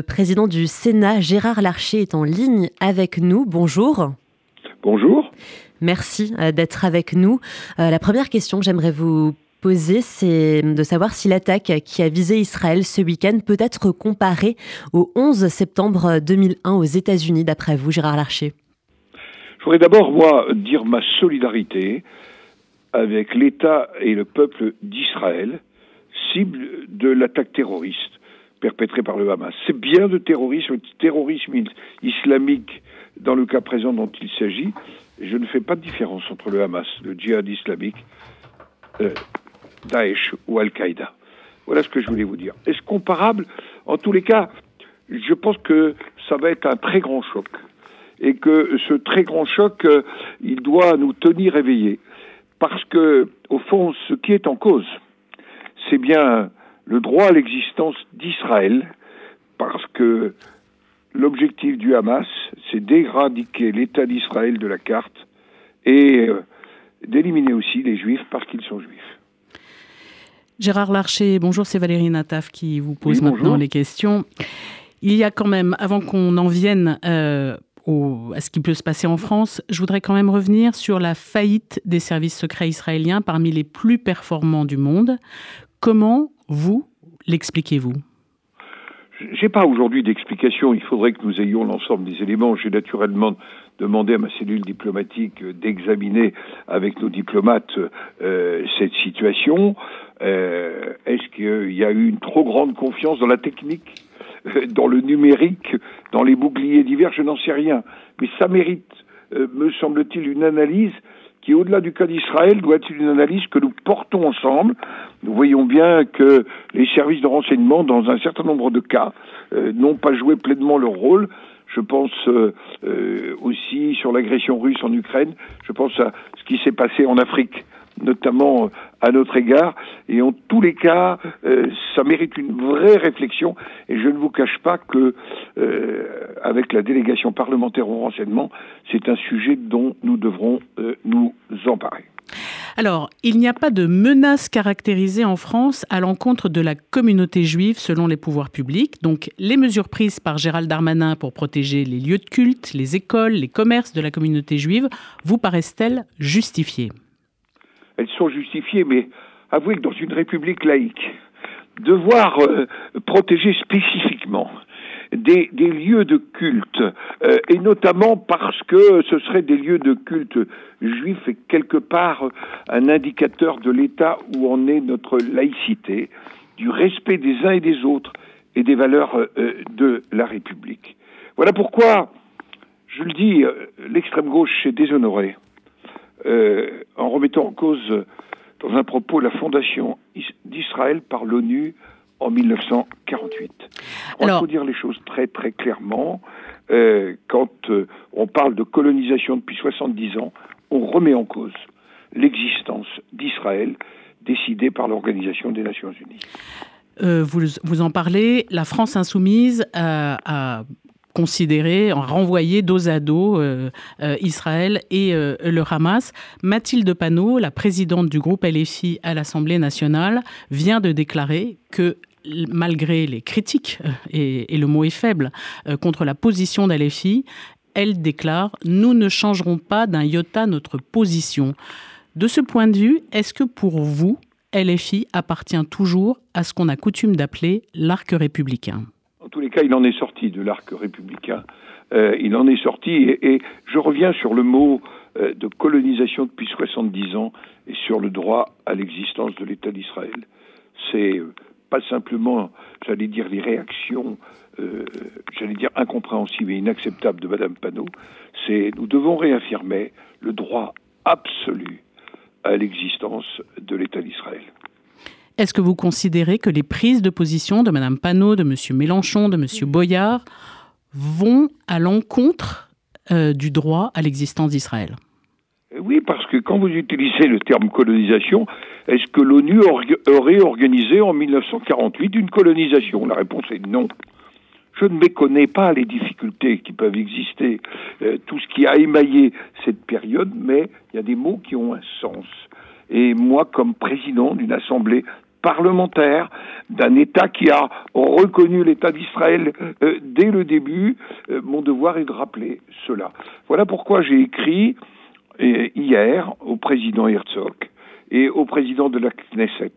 Le président du Sénat, Gérard Larcher, est en ligne avec nous. Bonjour. Bonjour. Merci euh, d'être avec nous. Euh, la première question que j'aimerais vous poser, c'est de savoir si l'attaque qui a visé Israël ce week-end peut être comparée au 11 septembre 2001 aux États-Unis, d'après vous, Gérard Larcher. Je voudrais d'abord, moi, dire ma solidarité avec l'État et le peuple d'Israël, cible de l'attaque terroriste perpétrée par le Hamas. C'est bien de terrorisme, terrorisme islamique dans le cas présent dont il s'agit. Je ne fais pas de différence entre le Hamas, le djihad islamique, euh, Daesh ou Al-Qaïda. Voilà ce que je voulais vous dire. Est-ce comparable? En tous les cas, je pense que ça va être un très grand choc. Et que ce très grand choc, euh, il doit nous tenir éveillés. Parce que, au fond, ce qui est en cause, c'est bien le droit à l'existence d'Israël, parce que l'objectif du Hamas, c'est d'éradiquer l'État d'Israël de la carte et euh, d'éliminer aussi les Juifs parce qu'ils sont Juifs. Gérard Larcher, bonjour, c'est Valérie Nataf qui vous pose maintenant les questions. Il y a quand même, avant qu'on en vienne euh, à ce qui peut se passer en France, je voudrais quand même revenir sur la faillite des services secrets israéliens parmi les plus performants du monde. Comment vous l'expliquez-vous? J'ai pas aujourd'hui d'explication. Il faudrait que nous ayons l'ensemble des éléments. J'ai naturellement demandé à ma cellule diplomatique d'examiner avec nos diplomates euh, cette situation. Euh, Est-ce qu'il y a eu une trop grande confiance dans la technique, euh, dans le numérique, dans les boucliers divers? Je n'en sais rien. Mais ça mérite, me semble-t-il, une analyse au-delà du cas d'Israël, doit être une analyse que nous portons ensemble. Nous voyons bien que les services de renseignement, dans un certain nombre de cas, euh, n'ont pas joué pleinement leur rôle. Je pense euh, euh, aussi sur l'agression russe en Ukraine. Je pense à ce qui s'est passé en Afrique notamment à notre égard. Et en tous les cas, euh, ça mérite une vraie réflexion. Et je ne vous cache pas que, euh, avec la délégation parlementaire au renseignement, c'est un sujet dont nous devrons nous emparer. Alors, il n'y a pas de menace caractérisée en France à l'encontre de la communauté juive selon les pouvoirs publics. Donc, les mesures prises par Gérald Darmanin pour protéger les lieux de culte, les écoles, les commerces de la communauté juive vous paraissent-elles justifiées? Elles sont justifiées, mais avouez que dans une république laïque, devoir euh, protéger spécifiquement des, lieux de culte, euh, et notamment parce que ce seraient des lieux de culte juifs et quelque part un indicateur de l'état où en est notre laïcité, du respect des uns et des autres et des valeurs euh, de la République. Voilà pourquoi, je le dis, l'extrême gauche est déshonorée euh, en remettant en cause, dans un propos, la fondation d'Israël par l'ONU en 1948. Il faut dire les choses très très clairement. Euh, quand euh, on parle de colonisation depuis 70 ans, on remet en cause l'existence d'Israël décidée par l'Organisation des Nations Unies. vous, vous, en parlez, la France insoumise a considérer, renvoyer dos à dos euh, euh, Israël et euh, le Hamas. Mathilde Panot, la présidente du groupe LFI à l'Assemblée nationale, vient de déclarer que malgré les critiques, et, et le mot est faible, contre la position d'LFI, elle déclare « Nous ne changerons pas d'un iota notre position ». De ce point de vue, est-ce que pour vous, LFI appartient toujours à ce qu'on a coutume d'appeler l'arc républicain? Tous les cas, il en est sorti de l'arc républicain. Euh, il en est sorti, et, je reviens sur le mot euh, de colonisation depuis 70 ans et sur le droit à l'existence de l'État d'Israël. C'est euh, pas simplement, j'allais dire, les réactions, j'allais dire, incompréhensibles et inacceptables de Madame Panot, c'est nous devons réaffirmer le droit absolu à l'existence de l'État d'Israël. Est-ce que vous considérez que les prises de position de Mme Panot, de M. Mélenchon, de M. Boyard vont à l'encontre euh, du droit à l'existence d'Israël? Oui, parce que quand vous utilisez le terme colonisation, est-ce que l'ONU aurait organisé en 1948 une colonisation? La réponse est non. Je ne méconnais pas les difficultés qui peuvent exister, euh, tout ce qui a émaillé cette période, mais il y a des mots qui ont un sens. Et moi, comme président d'une assemblée parlementaire d'un État qui a reconnu l'État d'Israël euh, dès le début. Euh, mon devoir est de rappeler cela. Voilà pourquoi j'ai écrit euh, hier au président Herzog et au président de la Knesset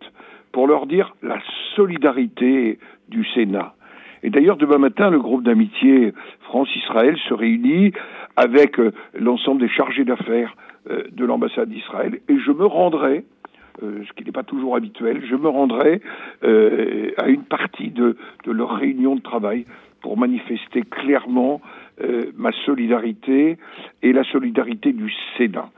pour leur dire la solidarité du Sénat. Et d'ailleurs, demain matin, le groupe d'amitié France-Israël se réunit avec l'ensemble des chargés d'affaires de l'ambassade d'Israël et je me rendrai euh, ce qui n'est pas toujours habituel, je me rendrai euh, à une partie de, leur réunion de travail pour manifester clairement euh, ma solidarité et la solidarité du Sénat.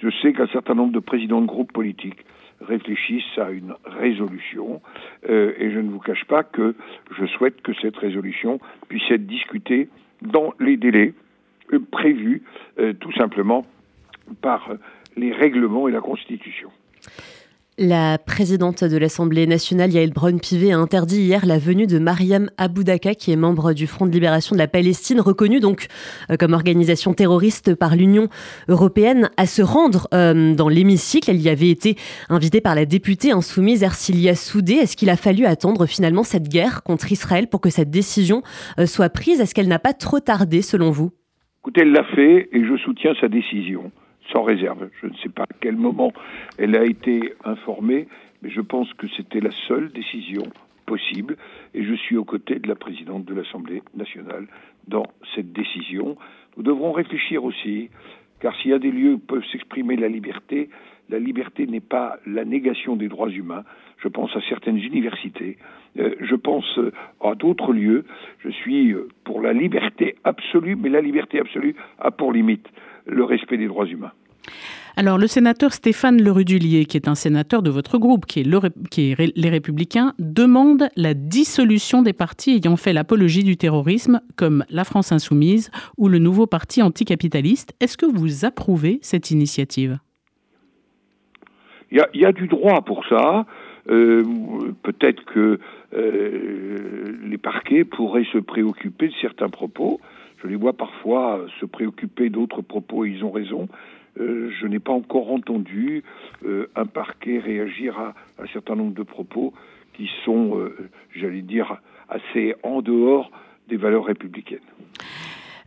Je sais qu'un certain nombre de présidents de groupes politiques réfléchissent à une résolution et je ne vous cache pas que je souhaite que cette résolution puisse être discutée dans les délais prévus tout simplement par les règlements et la Constitution. La présidente de l'Assemblée nationale, Yael Braun-Pivet, a interdit hier la venue de Mariam Aboudaka, qui est membre du Front de libération de la Palestine, reconnue donc euh, comme organisation terroriste par l'Union européenne, à se rendre euh, dans l'hémicycle. Elle y avait été invitée par la députée insoumise Ercilia Soudé. Est-ce qu'il a fallu attendre finalement cette guerre contre Israël pour que cette décision euh, soit prise? Est-ce qu'elle n'a pas trop tardé selon vous? Écoutez, elle l'a fait et je soutiens sa décision sans réserve. Je ne sais pas à quel moment elle a été informée, mais je pense que c'était la seule décision possible et je suis aux côtés de la présidente de l'Assemblée nationale dans cette décision. Nous devrons réfléchir aussi, car s'il y a des lieux où peuvent s'exprimer la liberté, la liberté n'est pas la négation des droits humains. Je pense à certaines universités, euh, je pense à d'autres lieux. Je suis euh, pour la liberté absolue, mais la liberté absolue a pour limite le respect des droits humains. Alors, le sénateur Stéphane Lerudulier, qui est un sénateur de votre groupe, qui est, les Républicains, demande la dissolution des partis ayant fait l'apologie du terrorisme, comme la France Insoumise ou le nouveau parti anticapitaliste. Est-ce que vous approuvez cette initiative? Il y, a, du droit pour ça. Euh, peut-être que euh, les parquets pourraient se préoccuper de certains propos. Je les vois parfois se préoccuper d'autres propos et ils ont raison. Euh, je n'ai pas encore entendu euh, un parquet réagir à un certain nombre de propos qui sont, euh, j'allais dire, assez en dehors des valeurs républicaines.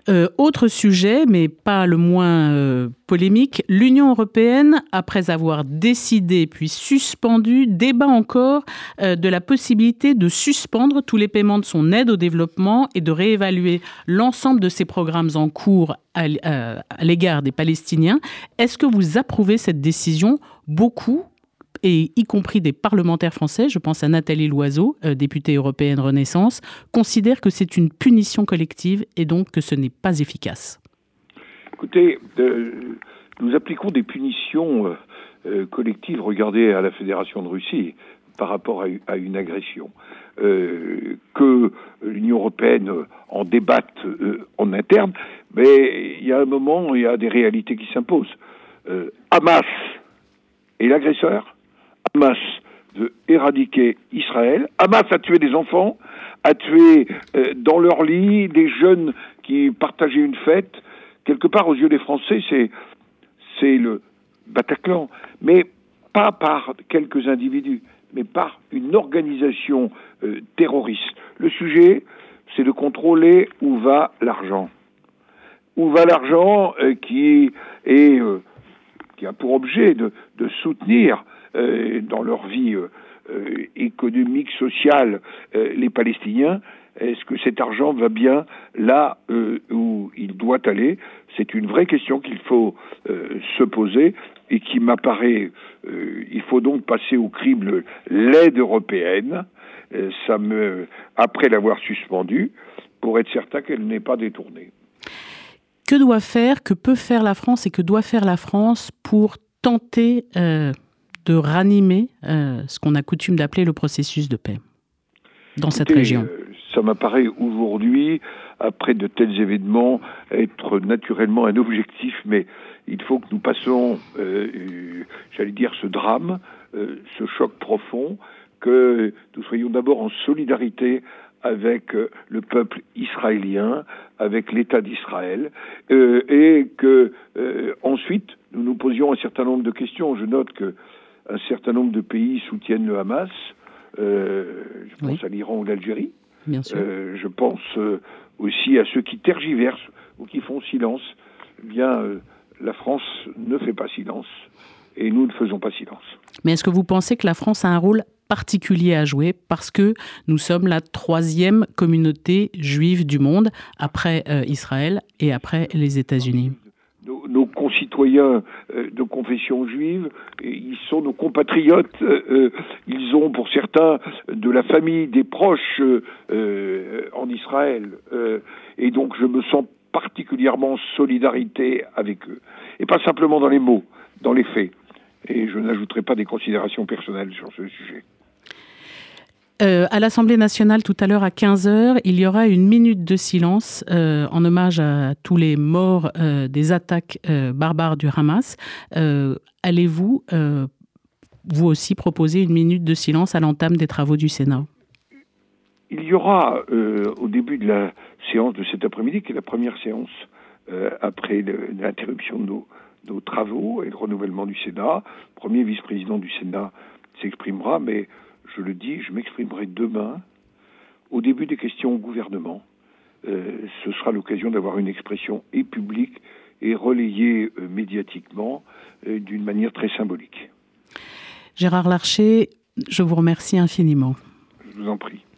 Euh, autre sujet, mais pas le moins euh, polémique, l'Union européenne, après avoir décidé puis suspendu, débat encore euh, de la possibilité de suspendre tous les paiements de son aide au développement et de réévaluer l'ensemble de ses programmes en cours à, à l'égard des Palestiniens. Est-ce que vous approuvez cette décision? Beaucoup et y compris des parlementaires français, je pense à Nathalie Loiseau, euh, députée européenne Renaissance, considèrent que c'est une punition collective et donc que ce n'est pas efficace. Écoutez, euh, nous appliquons des punitions euh, collectives. Regardez à la Fédération de Russie par rapport à, une agression. que l'Union européenne en débatte en interne, mais il y a un moment, il y a des réalités qui s'imposent. Hamas est l'agresseur, Hamas de éradiquer Israël. Hamas a tué des enfants, a tué euh, dans leur lit des jeunes qui partageaient une fête. Quelque part, aux yeux des Français, c'est, le Bataclan. Mais pas par quelques individus, mais par une organisation euh, terroriste. Le sujet, c'est de contrôler où va l'argent. Où va l'argent euh, qui est qui a pour objet de, de soutenir dans leur vie euh, euh, économique, sociale, les Palestiniens, est-ce que cet argent va bien là où il doit aller? C'est une vraie question qu'il faut se poser et qui m'apparaît. il faut donc passer au crible l'aide européenne. après l'avoir suspendue, pour être certain qu'elle n'est pas détournée. Que doit faire, que peut faire la France et que doit faire la France pour tenter de ranimer euh, ce qu'on a coutume d'appeler le processus de paix dans cette région euh, Ça m'apparaît aujourd'hui, après de tels événements, être naturellement un objectif, mais il faut que nous passions, euh, j'allais dire, ce drame, ce choc profond, que nous soyons d'abord en solidarité avec le peuple israélien, avec l'État d'Israël, et que ensuite nous nous posions un certain nombre de questions. Je note que un certain nombre de pays soutiennent le Hamas. Euh, je pense à l'Iran ou l'Algérie. Euh, je pense euh, aussi à ceux qui tergiversent ou qui font silence. Eh bien, la France ne fait pas silence et nous ne faisons pas silence. Mais est-ce que vous pensez que la France a un rôle particulier à jouer parce que nous sommes la troisième communauté juive du monde après Israël et après les États-Unis? Concitoyens euh, de confession juive, ils sont nos compatriotes, euh, euh, ils ont pour certains de la famille, des proches en Israël, et donc je me sens particulièrement en solidarité avec eux, et pas simplement dans les mots, dans les faits. Et je n'ajouterai pas des considérations personnelles sur ce sujet. Euh, à l'Assemblée nationale, tout à l'heure à 15h, il y aura une minute de silence euh, en hommage à tous les morts euh, des attaques barbares du Hamas. Allez-vous, vous aussi, proposer une minute de silence à l'entame des travaux du Sénat? Il y aura, au début de la séance de cet après-midi, qui est la première séance après l'interruption de nos, nos, travaux et le renouvellement du Sénat, le premier vice-président du Sénat s'exprimera, mais je le dis, je m'exprimerai demain au début des questions au gouvernement. Euh, ce sera l'occasion d'avoir une expression et publique et relayée euh, médiatiquement euh, d'une manière très symbolique. Gérard Larcher, je vous remercie infiniment. Je vous en prie.